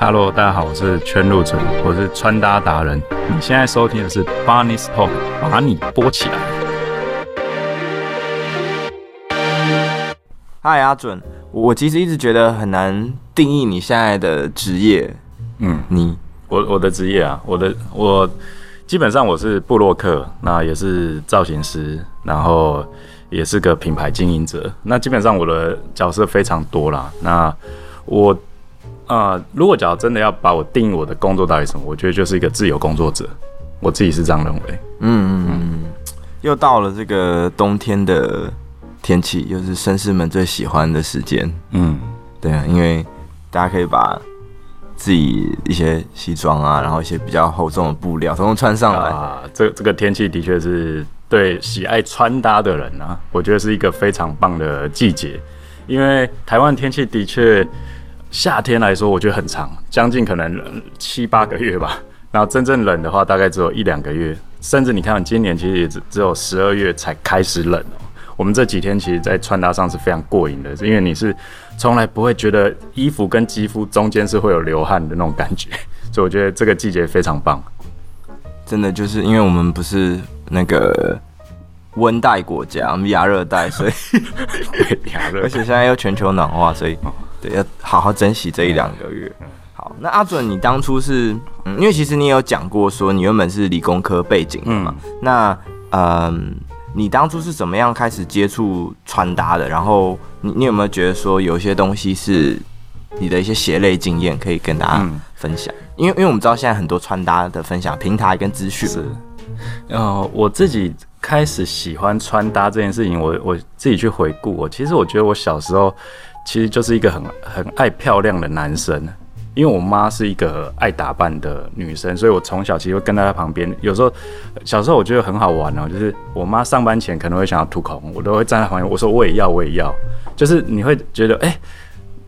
Hello，大家好，我是圈路者，我是穿搭达人。你现在收听的是 Barney's Talk，把你播起来。嗨，阿准，我其实一直觉得很难定义你现在的职业。嗯，你，我我的职业啊，我的我基本上我是布洛克，那也是造型师，然后也是个品牌经营者。那基本上我的角色非常多啦。那我。啊、呃，如果假如真的要把我定义我的工作到底什么，我觉得就是一个自由工作者，我自己是这样认为。嗯嗯嗯。又到了这个冬天的天气，又是绅士们最喜欢的时间。嗯，对啊，因为大家可以把自己一些西装啊，然后一些比较厚重的布料，统统穿上来。啊，这这个天气的确是对喜爱穿搭的人啊，我觉得是一个非常棒的季节，因为台湾天气的确。夏天来说，我觉得很长，将近可能七八个月吧。然后真正冷的话，大概只有一两个月，甚至你看，今年其实也只只有十二月才开始冷哦。我们这几天其实，在穿搭上是非常过瘾的，因为你是从来不会觉得衣服跟肌肤中间是会有流汗的那种感觉，所以我觉得这个季节非常棒。真的就是因为我们不是那个温带国家，我们亚热带，所以 亚热，而且现在又全球暖化，所以。对，要好好珍惜这一两个月。好，那阿准，你当初是，嗯，因为其实你有讲过说你原本是理工科背景的嘛，嗯、那，嗯，你当初是怎么样开始接触穿搭的？然后你你有没有觉得说有些东西是你的一些鞋类经验可以跟大家分享？嗯、因为因为我们知道现在很多穿搭的分享平台跟资讯是，呃，我自己开始喜欢穿搭这件事情，我我自己去回顾，我其实我觉得我小时候。其实就是一个很很爱漂亮的男生，因为我妈是一个爱打扮的女生，所以我从小其实会跟在她旁边。有时候小时候我觉得很好玩哦，就是我妈上班前可能会想要涂口红，我都会站在旁边，我说我也要，我也要。就是你会觉得，哎、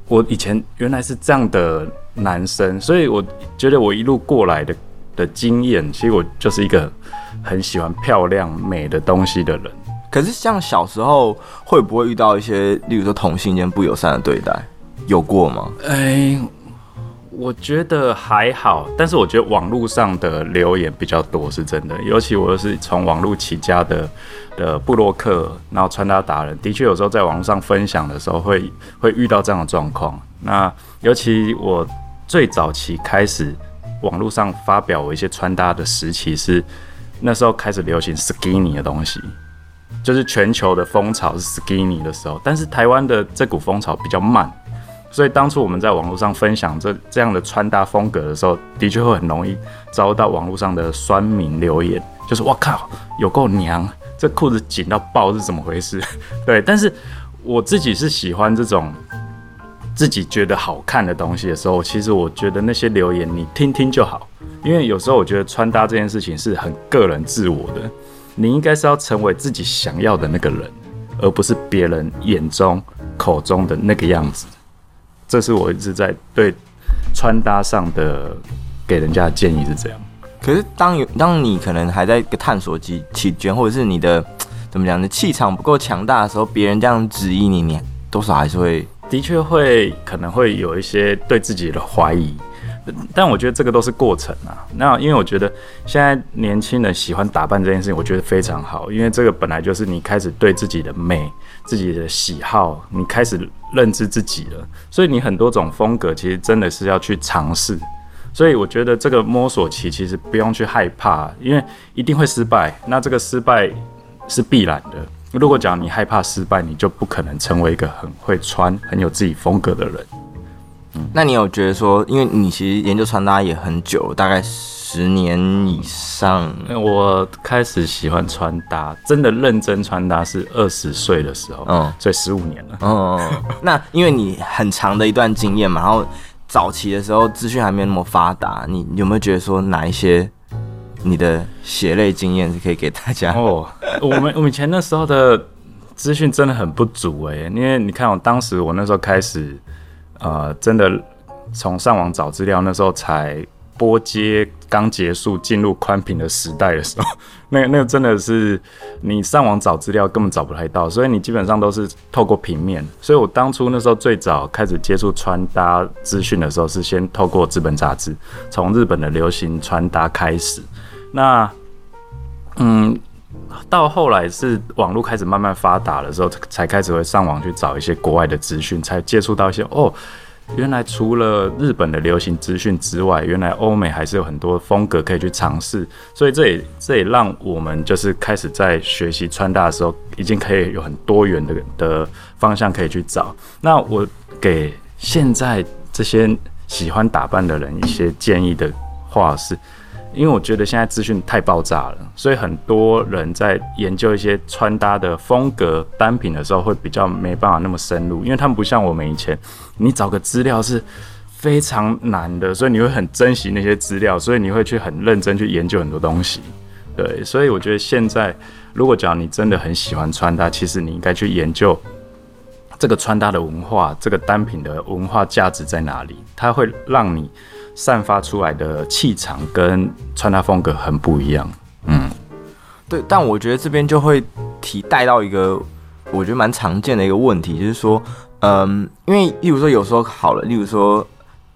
我以前原来是这样的男生，所以我觉得我一路过来的的经验，其实我就是一个很喜欢漂亮美的东西的人。可是像小时候会不会遇到一些，例如说同性间不友善的对待，有过吗？哎、我觉得还好，但是我觉得网络上的留言比较多，是真的。尤其我又是从网络起家的的布洛克，然后穿搭达人，的确有时候在网络上分享的时候会会遇到这样的状况。那尤其我最早期开始网络上发表我一些穿搭的时期是那时候开始流行 skinny 的东西。就是全球的风潮是 skinny 的时候，但是台湾的这股风潮比较慢，所以当初我们在网络上分享这这样的穿搭风格的时候，的确会很容易遭到网络上的酸民留言，就是哇靠，有够娘，这裤子紧到爆是怎么回事？对，但是我自己是喜欢这种自己觉得好看的东西的时候，其实我觉得那些留言你听听就好，因为有时候我觉得穿搭这件事情是很个人自我的。你应该是要成为自己想要的那个人，而不是别人眼中、口中的那个样子。这是我一直在对穿搭上的给人家的建议是这样。可是当有当你可能还在一个探索期期间，或者是你的怎么讲，你气场不够强大的时候，别人这样质疑你，你多少还是会，的确会可能会有一些对自己的怀疑。但我觉得这个都是过程啊。那因为我觉得现在年轻人喜欢打扮这件事情，我觉得非常好。因为这个本来就是你开始对自己的美、自己的喜好，你开始认知自己了。所以你很多种风格，其实真的是要去尝试。所以我觉得这个摸索期其实不用去害怕，因为一定会失败。那这个失败是必然的。如果讲你害怕失败，你就不可能成为一个很会穿、很有自己风格的人。那你有觉得说，因为你其实研究穿搭也很久，大概十年以上。我开始喜欢穿搭，真的认真穿搭是二十岁的时候，嗯，所以十五年了。嗯，那因为你很长的一段经验嘛，然后早期的时候资讯还没有那么发达，你有没有觉得说哪一些你的血泪经验是可以给大家？哦，我们我们以前那时候的资讯真的很不足哎，因为你看我当时我那时候开始。呃，真的从上网找资料，那时候才拨接刚结束进入宽屏的时代的时候，那那个真的是你上网找资料根本找不太到，所以你基本上都是透过平面。所以我当初那时候最早开始接触穿搭资讯的时候，是先透过资本杂志，从日本的流行穿搭开始。那嗯，到后来是网络开始慢慢发达的时候，才开始会上网去找一些国外的资讯，才接触到一些哦。原来除了日本的流行资讯之外，原来欧美还是有很多风格可以去尝试，所以这也这也让我们就是开始在学习穿搭的时候，已经可以有很多元的的方向可以去找。那我给现在这些喜欢打扮的人一些建议的话是。因为我觉得现在资讯太爆炸了，所以很多人在研究一些穿搭的风格单品的时候，会比较没办法那么深入，因为他们不像我们以前，你找个资料是非常难的，所以你会很珍惜那些资料，所以你会去很认真去研究很多东西。对，所以我觉得现在，如果讲你真的很喜欢穿搭，其实你应该去研究这个穿搭的文化，这个单品的文化价值在哪里，它会让你。散发出来的气场跟穿搭风格很不一样，嗯，对，但我觉得这边就会提带到一个我觉得蛮常见的一个问题，就是说，嗯，因为例如说有时候好了，例如说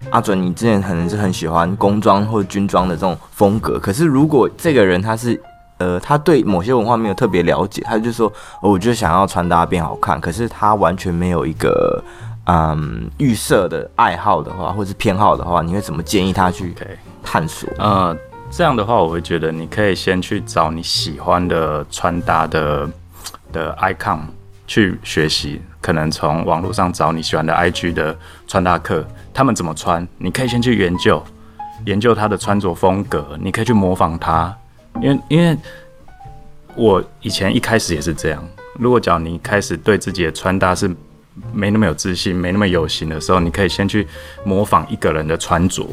阿准，你之前可能是很喜欢工装或者军装的这种风格，可是如果这个人他是呃他对某些文化没有特别了解，他就说，哦，我就想要穿搭变好看，可是他完全没有一个。嗯，预设的爱好的话，或者是偏好的话，你会怎么建议他去探索？呃，这样的话，我会觉得你可以先去找你喜欢的穿搭的的 icon 去学习，可能从网络上找你喜欢的 IG 的穿搭课，他们怎么穿，你可以先去研究，研究他的穿着风格，你可以去模仿他，因为因为我以前一开始也是这样，如果讲你开始对自己的穿搭是。没那么有自信，没那么有型的时候，你可以先去模仿一个人的穿着，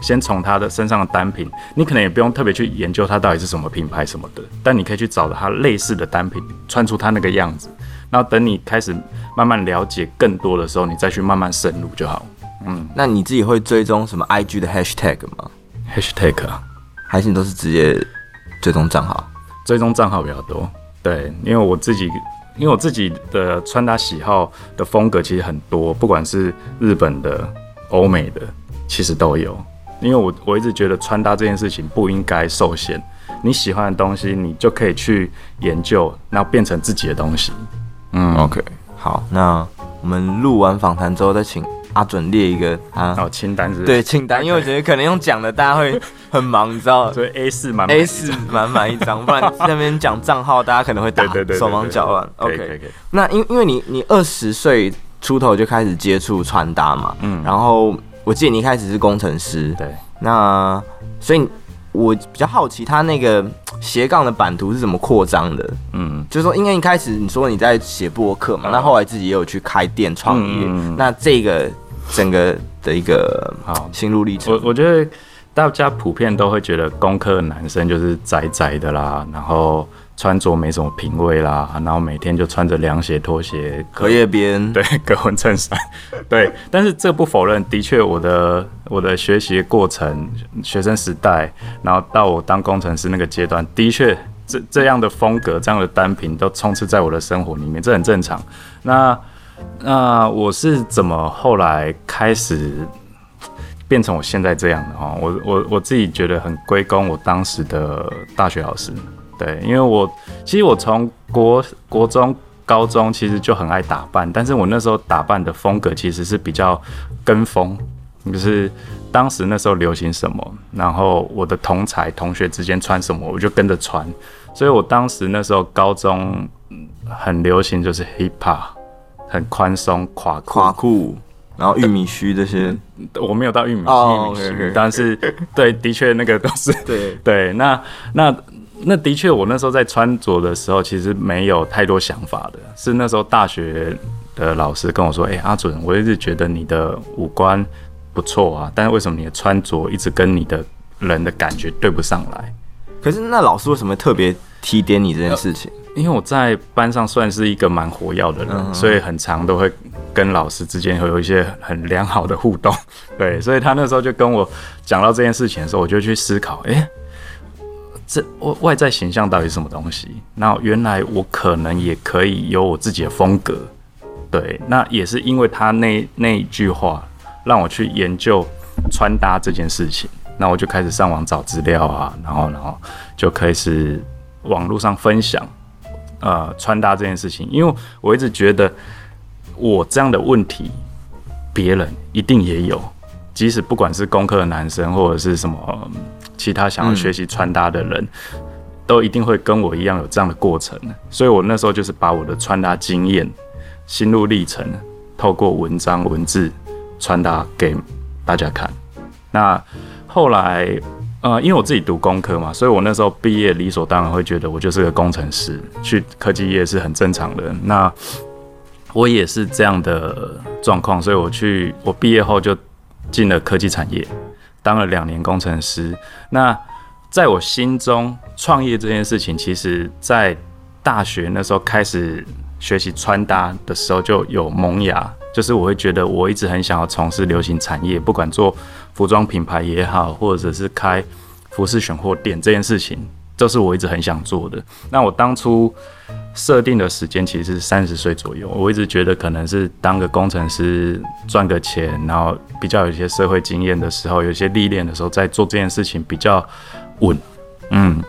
先从他的身上的单品，你可能也不用特别去研究他到底是什么品牌什么的，但你可以去找他类似的单品，穿出他那个样子，然后等你开始慢慢了解更多的时候，你再去慢慢深入就好。嗯，那你自己会追踪什么 IG 的 hashtag 吗？hashtag 啊，还是你都是直接追踪账号？追踪账号比较多，对，因为我自己。因为我自己的穿搭喜好的风格其实很多，不管是日本的、欧美的，其实都有。因为我我一直觉得穿搭这件事情不应该受限，你喜欢的东西你就可以去研究，那变成自己的东西。嗯，OK，好，那我们录完访谈之后再请。阿准列一个啊，哦，清单是，是？对，清单，因为我觉得可能用讲的大家会很 忙，你知道？所 以 A 四满 A 四满满一张，不然 那边讲账号，大家可能会打手忙脚乱。OK，那因因为你你二十岁出头就开始接触穿搭嘛，嗯，然后我记得你一开始是工程师，对，那所以。我比较好奇，他那个斜杠的版图是怎么扩张的？嗯，就是说，因为一开始你说你在写博客嘛，那后来自己也有去开店创业，嗯，那这个整个的一个好心路历程，我我觉得大家普遍都会觉得工科男生就是宅宅的啦，然后。穿着没什么品味啦，然后每天就穿着凉鞋、拖鞋、荷叶边，对，格纹衬衫，对。但是这不否认，的确，我的我的学习过程，学生时代，然后到我当工程师那个阶段，的确，这这样的风格、这样的单品都充斥在我的生活里面，这很正常。那那我是怎么后来开始变成我现在这样的哈？我我我自己觉得很归功我当时的大学老师。对，因为我其实我从国国中、高中其实就很爱打扮，但是我那时候打扮的风格其实是比较跟风，就是当时那时候流行什么，然后我的同才同学之间穿什么，我就跟着穿。所以我当时那时候高中很流行就是 hip hop，很宽松垮垮裤，然后玉米须这些，我没有到玉米须，玉米须，但是对，的确那个都是 对 对，那那。那的确，我那时候在穿着的时候，其实没有太多想法的。是那时候大学的老师跟我说：“哎、欸，阿准，我一直觉得你的五官不错啊，但是为什么你的穿着一直跟你的人的感觉对不上来？”可是那老师为什么特别提点你这件事情？因为我在班上算是一个蛮活跃的人，嗯，所以很常都会跟老师之间会有一些很良好的互动，对，所以他那时候就跟我讲到这件事情的时候，我就去思考，诶、欸，这外外在形象到底是什么东西？那原来我可能也可以有我自己的风格，对，那也是因为他那那一句话，让我去研究穿搭这件事情，那我就开始上网找资料啊，然后然后就开始网络上分享。呃，穿搭这件事情，因为我一直觉得我这样的问题，别人一定也有，即使不管是工科的男生，或者是什么其他想要学习穿搭的人，都一定会跟我一样有这样的过程。所以我那时候就是把我的穿搭经验、心路历程，透过文章文字传达给大家看。那后来。呃，因为我自己读工科嘛，所以我那时候毕业理所当然会觉得我就是个工程师，去科技业是很正常的。那我也是这样的状况，所以我去我毕业后就进了科技产业，当了两年工程师。那在我心中，创业这件事情，其实在大学那时候开始学习穿搭的时候就有萌芽，就是我会觉得我一直很想要从事流行产业，不管做。服装品牌也好，或者是开服饰选货店这件事情，都是我一直很想做的。那我当初设定的时间其实是三十岁左右，我一直觉得可能是当个工程师赚个钱，然后比较有一些社会经验的时候，有一些历练的时候，在做这件事情比较稳。嗯，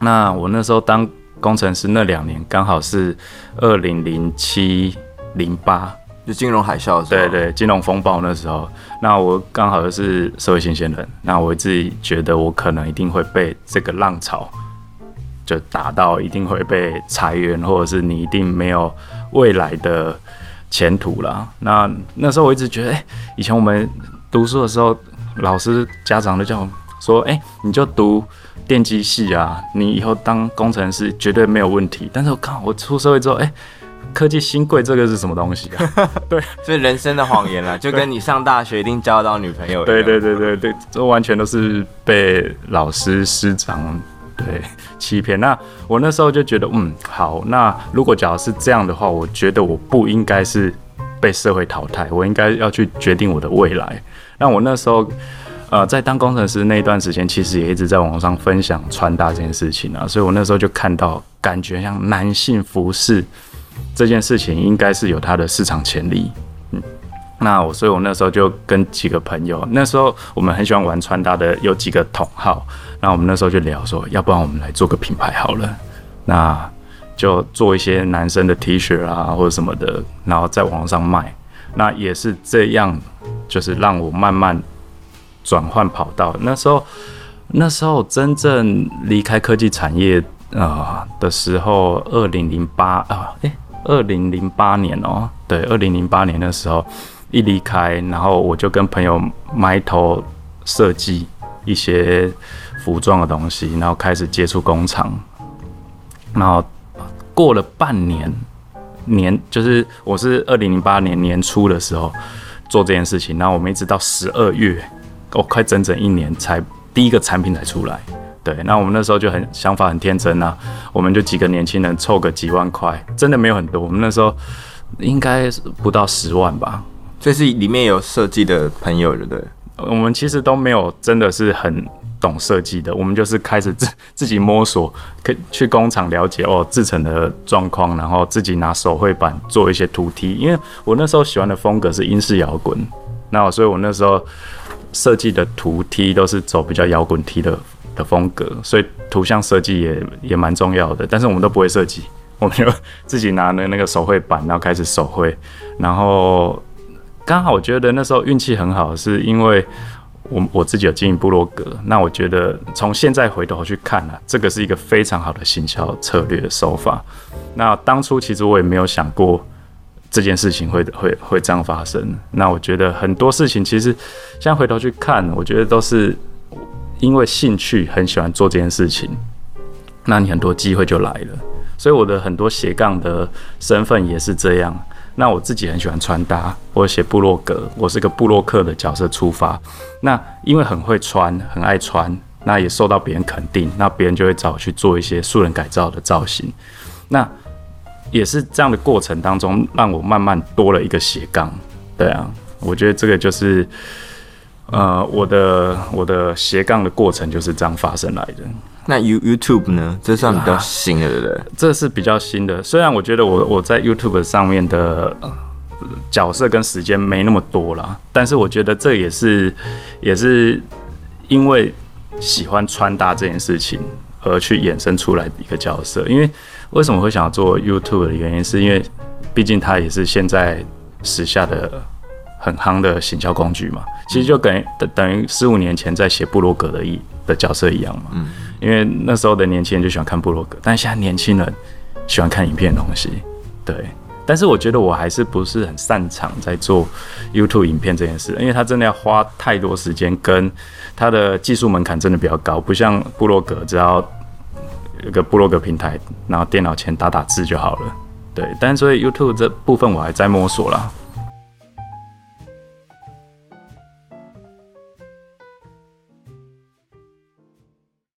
那我那时候当工程师那两年，刚好是二零零七零八。就金融海啸的时候，对对，金融风暴那时候，那我刚好就是社会新鲜人，那我自己觉得我可能一定会被这个浪潮就打到，一定会被裁员，或者是你一定没有未来的前途了。那那时候我一直觉得，哎、以前我们读书的时候，老师家长都叫我说，哎、你就读电机系啊，你以后当工程师绝对没有问题。但是我靠，我出社会之后，哎、科技新贵，这个是什么东西啊？对，所以人生的谎言啦，就跟你上大学一定交到女朋友一样。对对对对对，这完全都是被老师师长对欺骗。那我那时候就觉得，嗯，好，那如果假如是这样的话，我觉得我不应该是被社会淘汰，我应该要去决定我的未来。那我那时候，呃，在当工程师那一段时间，其实也一直在网上分享穿搭这件事情啊，所以我那时候就看到，感觉像男性服饰。这件事情应该是有它的市场潜力，嗯，那我所以，我那时候就跟几个朋友，那时候我们很喜欢玩穿搭的，有几个同好，那我们那时候就聊说，要不然我们来做个品牌好了，那就做一些男生的 T 恤啊或者什么的，然后在网上卖，那也是这样，就是让我慢慢转换跑道。那时候，那时候真正离开科技产业啊、的时候，二零零八啊，诶。二零零八年哦，对，二零零八年的时候一离开，然后我就跟朋友埋头设计一些服装的东西，然后开始接触工厂，然后过了半年，年就是我是二零零八年年初的时候做这件事情，然后我们一直到十二月，哦，快整整一年才第一个产品才出来。对，那我们那时候就很想法很天真啊，我们就几个年轻人凑个几万块，真的没有很多。我们那时候应该不到十万吧，所以是里面有设计的朋友，对不对？我们其实都没有真的是很懂设计的，我们就是开始自自己摸索，可去工厂了解哦制成的状况，然后自己拿手绘板做一些图梯。因为我那时候喜欢的风格是英式摇滚，那所以我那时候设计的图梯都是走比较摇滚梯的。的风格，所以图像设计也也蛮重要的。但是我们都不会设计，我们就自己拿了那个手绘板，然后开始手绘。然后刚好我觉得那时候运气很好，是因为我我自己有经营部落格。那我觉得从现在回头去看啊，这个是一个非常好的行销策略手法。那当初其实我也没有想过这件事情会会会这样发生。那我觉得很多事情其实现在回头去看，我觉得都是。因为兴趣很喜欢做这件事情，那你很多机会就来了。所以我的很多斜杠的身份也是这样。那我自己很喜欢穿搭，我写布洛格，我是个布洛克的角色出发。那因为很会穿，很爱穿，那也受到别人肯定，那别人就会找我去做一些素人改造的造型。那也是这样的过程当中，让我慢慢多了一个斜杠。对啊，我觉得这个就是，呃，我的我的斜杠的过程就是这样发生来的。那 You YouTube 呢？这算比较新的，对不对？这是比较新的。虽然我觉得我我在 YouTube 上面的角色跟时间没那么多啦，但是我觉得这也是也是因为喜欢穿搭这件事情而去衍生出来的一个角色。因为为什么会想要做 YouTube 的原因，是因为毕竟它也是现在时下的很夯的行销工具嘛。其实就等于等等于十五年前在写布洛格的一的角色一样嘛。嗯。因为那时候的年轻人就喜欢看布洛格，但现在年轻人喜欢看影片的东西，对。但是我觉得我还是不是很擅长在做 YouTube 影片这件事，因为他真的要花太多时间，跟他的技术门槛真的比较高，不像布洛格，只要有个布洛格平台，然后电脑前打打字就好了，对。但所以 YouTube 这部分我还在摸索啦。